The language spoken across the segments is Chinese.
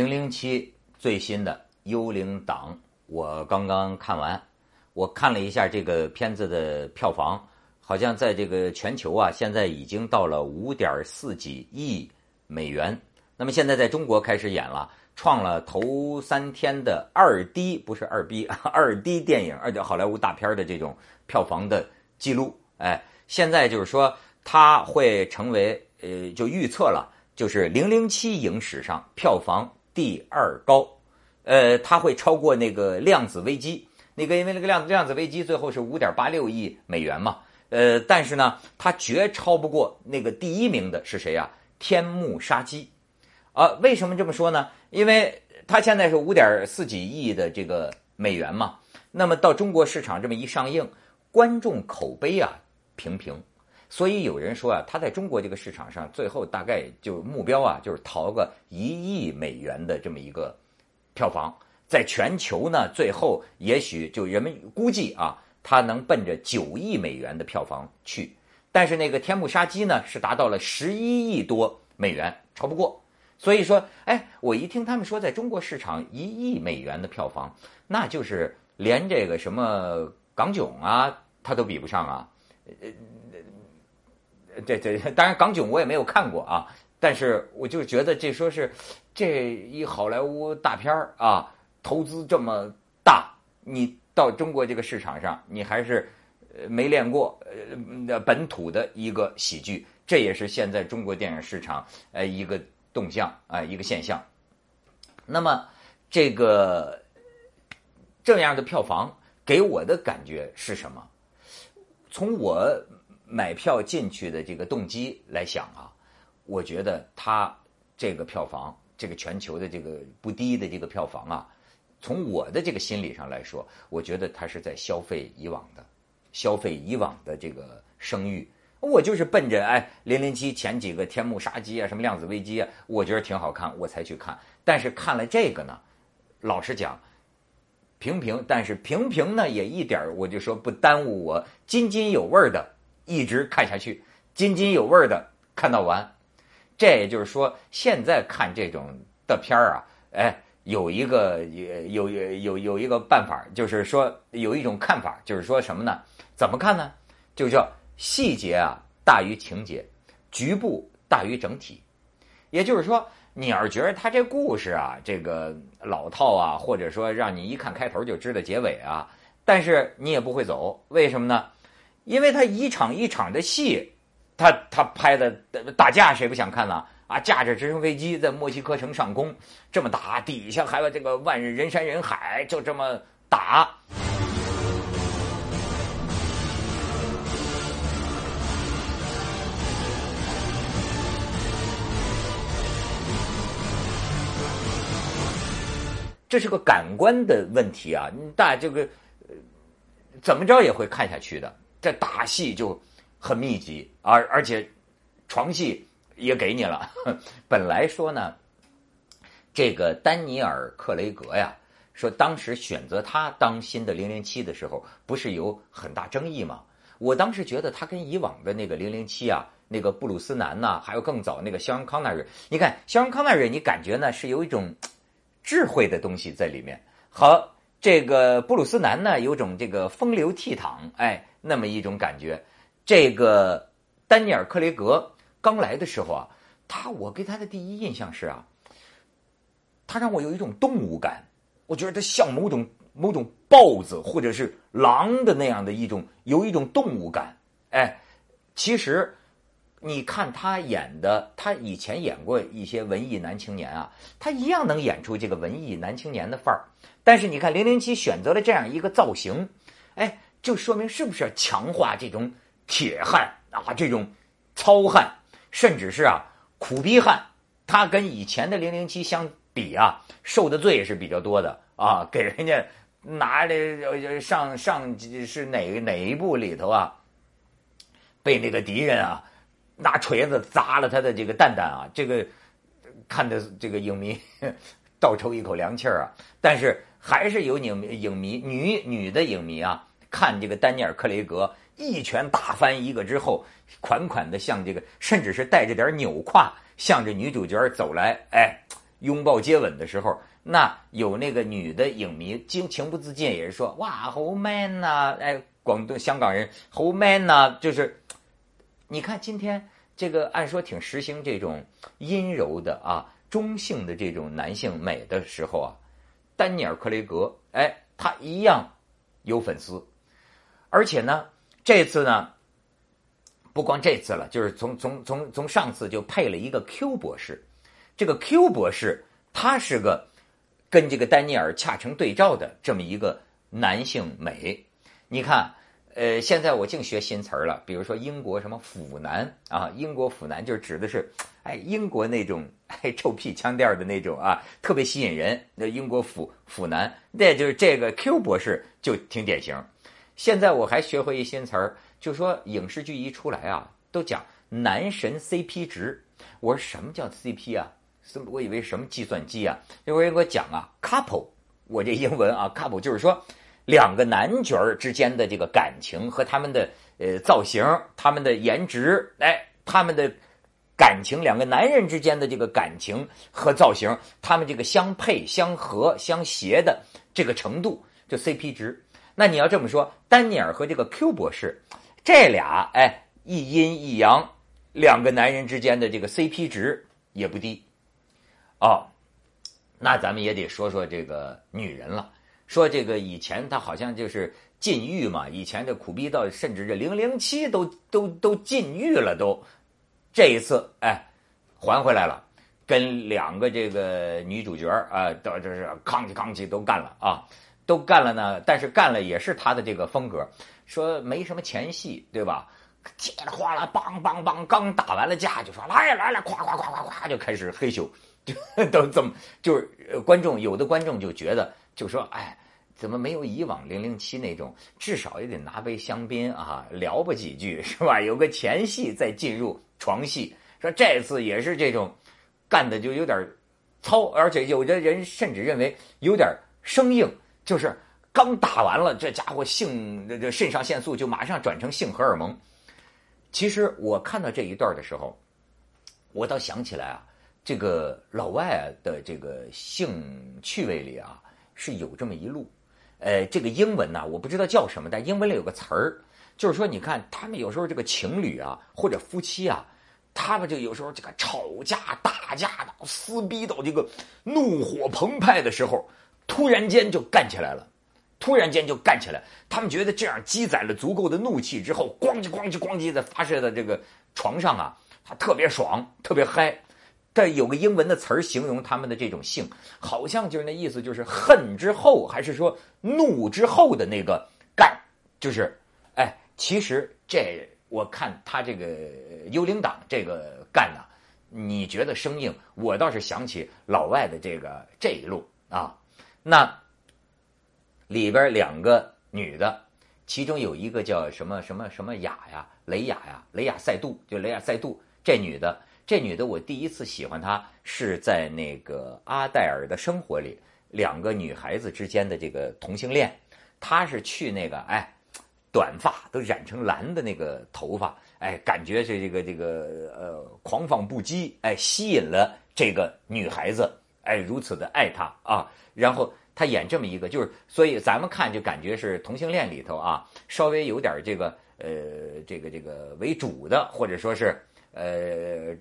零零七最新的《幽灵党》，我刚刚看完。我看了一下这个片子的票房，好像在这个全球啊，现在已经到了五点四几亿美元。那么现在在中国开始演了，创了头三天的二 D 不是二 B 二 D 电影，而且好莱坞大片的这种票房的记录。哎，现在就是说它会成为呃，就预测了，就是零零七影史上票房第二高。呃，它会超过那个量子危机。那个因为那个量量子危机最后是五点八六亿美元嘛，呃，但是呢，它绝超不过那个第一名的是谁呀？天幕杀机，啊，为什么这么说呢？因为它现在是五点四几亿的这个美元嘛，那么到中国市场这么一上映，观众口碑啊平平，所以有人说啊，他在中国这个市场上最后大概就目标啊就是淘个一亿美元的这么一个票房。在全球呢，最后也许就人们估计啊，他能奔着九亿美元的票房去。但是那个《天幕杀机》呢，是达到了十一亿多美元，超不过。所以说，哎，我一听他们说在中国市场一亿美元的票房，那就是连这个什么港囧啊，他都比不上啊。呃，这这当然港囧我也没有看过啊，但是我就觉得这说是这一好莱坞大片儿啊。投资这么大，你到中国这个市场上，你还是没练过呃本土的一个喜剧，这也是现在中国电影市场呃一个动向啊一个现象。那么这个这样的票房给我的感觉是什么？从我买票进去的这个动机来想啊，我觉得它这个票房，这个全球的这个不低的这个票房啊。从我的这个心理上来说，我觉得他是在消费以往的，消费以往的这个声誉。我就是奔着哎零零七前几个天幕杀机啊，什么量子危机啊，我觉得挺好看，我才去看。但是看了这个呢，老实讲，平平，但是平平呢也一点我就说不耽误我津津有味的一直看下去，津津有味的看到完。这也就是说，现在看这种的片儿啊，哎。有一个有有有有一个办法，就是说有一种看法，就是说什么呢？怎么看呢？就叫细节啊大于情节，局部大于整体。也就是说，你要是觉得他这故事啊这个老套啊，或者说让你一看开头就知道结尾啊，但是你也不会走。为什么呢？因为他一场一场的戏，他他拍的打架，谁不想看呢？啊，驾着直升飞机在墨西哥城上空这么打，底下还有这个万人山人海，就这么打。这是个感官的问题啊！大这个怎么着也会看下去的。这打戏就很密集，而而且床戏。也给你了。本来说呢，这个丹尼尔·克雷格呀，说当时选择他当新的零零七的时候，不是有很大争议吗？我当时觉得他跟以往的那个零零七啊，那个布鲁斯南呐，还有更早那个肖恩·康纳瑞，你看肖恩·康纳瑞，你感觉呢是有一种智慧的东西在里面。好这个布鲁斯南呢，有种这个风流倜傥，哎，那么一种感觉。这个丹尼尔·克雷格。刚来的时候啊，他我给他的第一印象是啊，他让我有一种动物感，我觉得他像某种某种豹子或者是狼的那样的一种有一种动物感。哎，其实你看他演的，他以前演过一些文艺男青年啊，他一样能演出这个文艺男青年的范儿。但是你看零零七选择了这样一个造型，哎，就说明是不是强化这种铁汉啊，这种糙汉。甚至是啊，苦逼汉，他跟以前的零零七相比啊，受的罪是比较多的啊，给人家拿的上上是哪哪一部里头啊，被那个敌人啊拿锤子砸了他的这个蛋蛋啊，这个看的这个影迷 倒抽一口凉气儿啊，但是还是有影影迷女女的影迷啊，看这个丹尼尔·克雷格。一拳打翻一个之后，款款的向这个，甚至是带着点扭胯，向着女主角走来，哎，拥抱接吻的时候，那有那个女的影迷情情不自禁也是说哇好 man 呐，哎，广东香港人好 man 呐，就是你看今天这个按说挺实行这种阴柔的啊中性的这种男性美的时候啊，丹尼尔·克雷格哎，他一样有粉丝，而且呢，这次呢。不光这次了，就是从从从从上次就配了一个 Q 博士，这个 Q 博士他是个跟这个丹尼尔恰成对照的这么一个男性美。你看，呃，现在我净学新词儿了，比如说英国什么腐男啊，英国腐男就指的是哎英国那种哎臭屁腔调的那种啊，特别吸引人。那英国腐腐男，那就是这个 Q 博士就挺典型。现在我还学会一新词儿。就说影视剧一出来啊，都讲男神 CP 值。我说什么叫 CP 啊？我以为什么计算机啊？有人给我讲啊，couple。我这英文啊，couple 就是说两个男角儿之间的这个感情和他们的呃造型、他们的颜值，哎，他们的感情，两个男人之间的这个感情和造型，他们这个相配、相合、相携的这个程度，就 CP 值。那你要这么说，丹尼尔和这个 Q 博士。这俩哎，一阴一阳，两个男人之间的这个 CP 值也不低哦。那咱们也得说说这个女人了。说这个以前他好像就是禁欲嘛，以前这苦逼到甚至这零零七都都都禁欲了都。这一次哎，还回来了，跟两个这个女主角啊，都就是扛起扛起都干了啊，都干了呢。但是干了也是他的这个风格。说没什么前戏，对吧？叽里哗啦，梆梆梆，刚打完了架，就说来来来，咵咵咵咵咵，就开始嘿咻，就都这么，就是观众有的观众就觉得，就说哎，怎么没有以往零零七那种，至少也得拿杯香槟啊，聊吧几句是吧？有个前戏再进入床戏。说这次也是这种，干的就有点糙，而且有的人甚至认为有点生硬，就是。刚打完了，这家伙性这这肾上腺素就马上转成性荷尔蒙。其实我看到这一段的时候，我倒想起来啊，这个老外的这个性趣味里啊是有这么一路。呃，这个英文呢，我不知道叫什么，但英文里有个词儿，就是说，你看他们有时候这个情侣啊或者夫妻啊，他们就有时候这个吵架打架的撕逼到这个怒火澎湃的时候，突然间就干起来了。突然间就干起来，他们觉得这样积攒了足够的怒气之后，咣叽咣叽咣叽的发射在这个床上啊，他特别爽，特别嗨。这有个英文的词儿形容他们的这种性，好像就是那意思，就是恨之后，还是说怒之后的那个干，就是哎，其实这我看他这个幽灵党这个干呢，你觉得生硬，我倒是想起老外的这个这一路啊，那。里边两个女的，其中有一个叫什么什么什么雅呀，雷雅呀，雷雅赛杜，就雷雅赛杜。这女的，这女的，我第一次喜欢她是在那个《阿黛尔的生活》里，两个女孩子之间的这个同性恋。她是去那个哎，短发都染成蓝的那个头发，哎，感觉是这个这个呃狂放不羁，哎，吸引了这个女孩子，哎，如此的爱她啊，然后。他演这么一个，就是所以咱们看就感觉是同性恋里头啊，稍微有点这个呃这个这个为主的，或者说是呃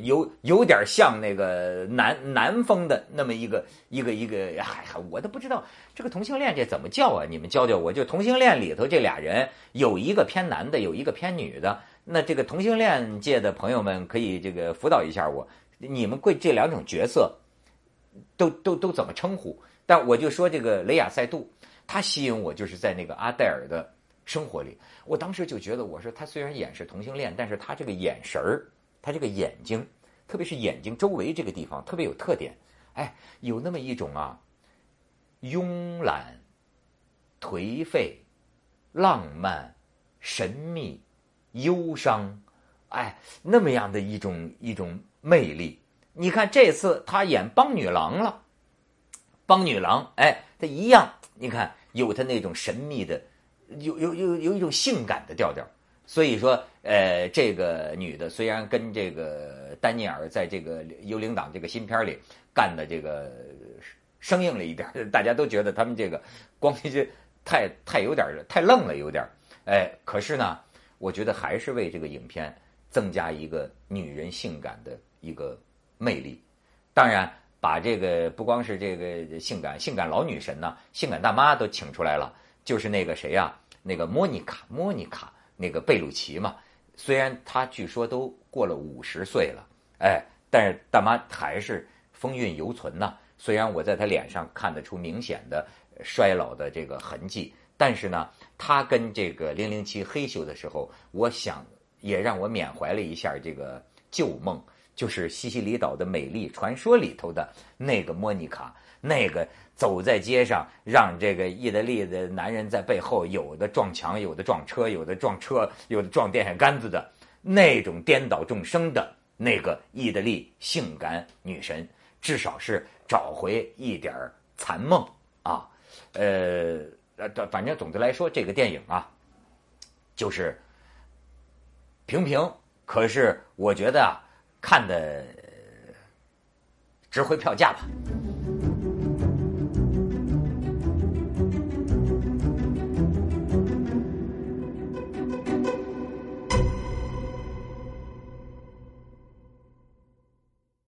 有有点像那个南南风的那么一个一个一个，嗨嗨，我都不知道这个同性恋这怎么叫啊？你们教教我。就同性恋里头这俩人有一个偏男的，有一个偏女的。那这个同性恋界的朋友们可以这个辅导一下我，你们贵这两种角色都都都怎么称呼？但我就说这个雷亚塞杜，他吸引我就是在那个阿黛尔的生活里，我当时就觉得，我说他虽然演是同性恋，但是他这个眼神儿，他这个眼睛，特别是眼睛周围这个地方特别有特点，哎，有那么一种啊，慵懒、颓废、浪漫、神秘、忧伤，哎，那么样的一种一种魅力。你看这次他演帮女郎了。帮女郎，哎，她一样，你看有她那种神秘的，有有有有一种性感的调调，所以说，呃，这个女的虽然跟这个丹尼尔在这个《幽灵党》这个新片里干的这个生硬了一点，大家都觉得他们这个光这太太有点太愣了，有点哎，可是呢，我觉得还是为这个影片增加一个女人性感的一个魅力。当然，把这个不光是这个性感性感老女神呢，性感大妈都请出来了，就是那个谁呀，那个莫妮卡，莫妮卡。那个贝鲁奇嘛，虽然他据说都过了五十岁了，哎，但是大妈还是风韵犹存呐。虽然我在她脸上看得出明显的衰老的这个痕迹，但是呢，她跟这个零零七黑咻的时候，我想也让我缅怀了一下这个旧梦，就是西西里岛的美丽传说里头的那个莫妮卡，那个。走在街上，让这个意大利的男人在背后有的撞墙，有的撞车，有的撞车，有的撞电线杆子的那种颠倒众生的那个意大利性感女神，至少是找回一点残梦啊！呃呃，反正总的来说，这个电影啊，就是平平，可是我觉得啊，看的值回票价吧。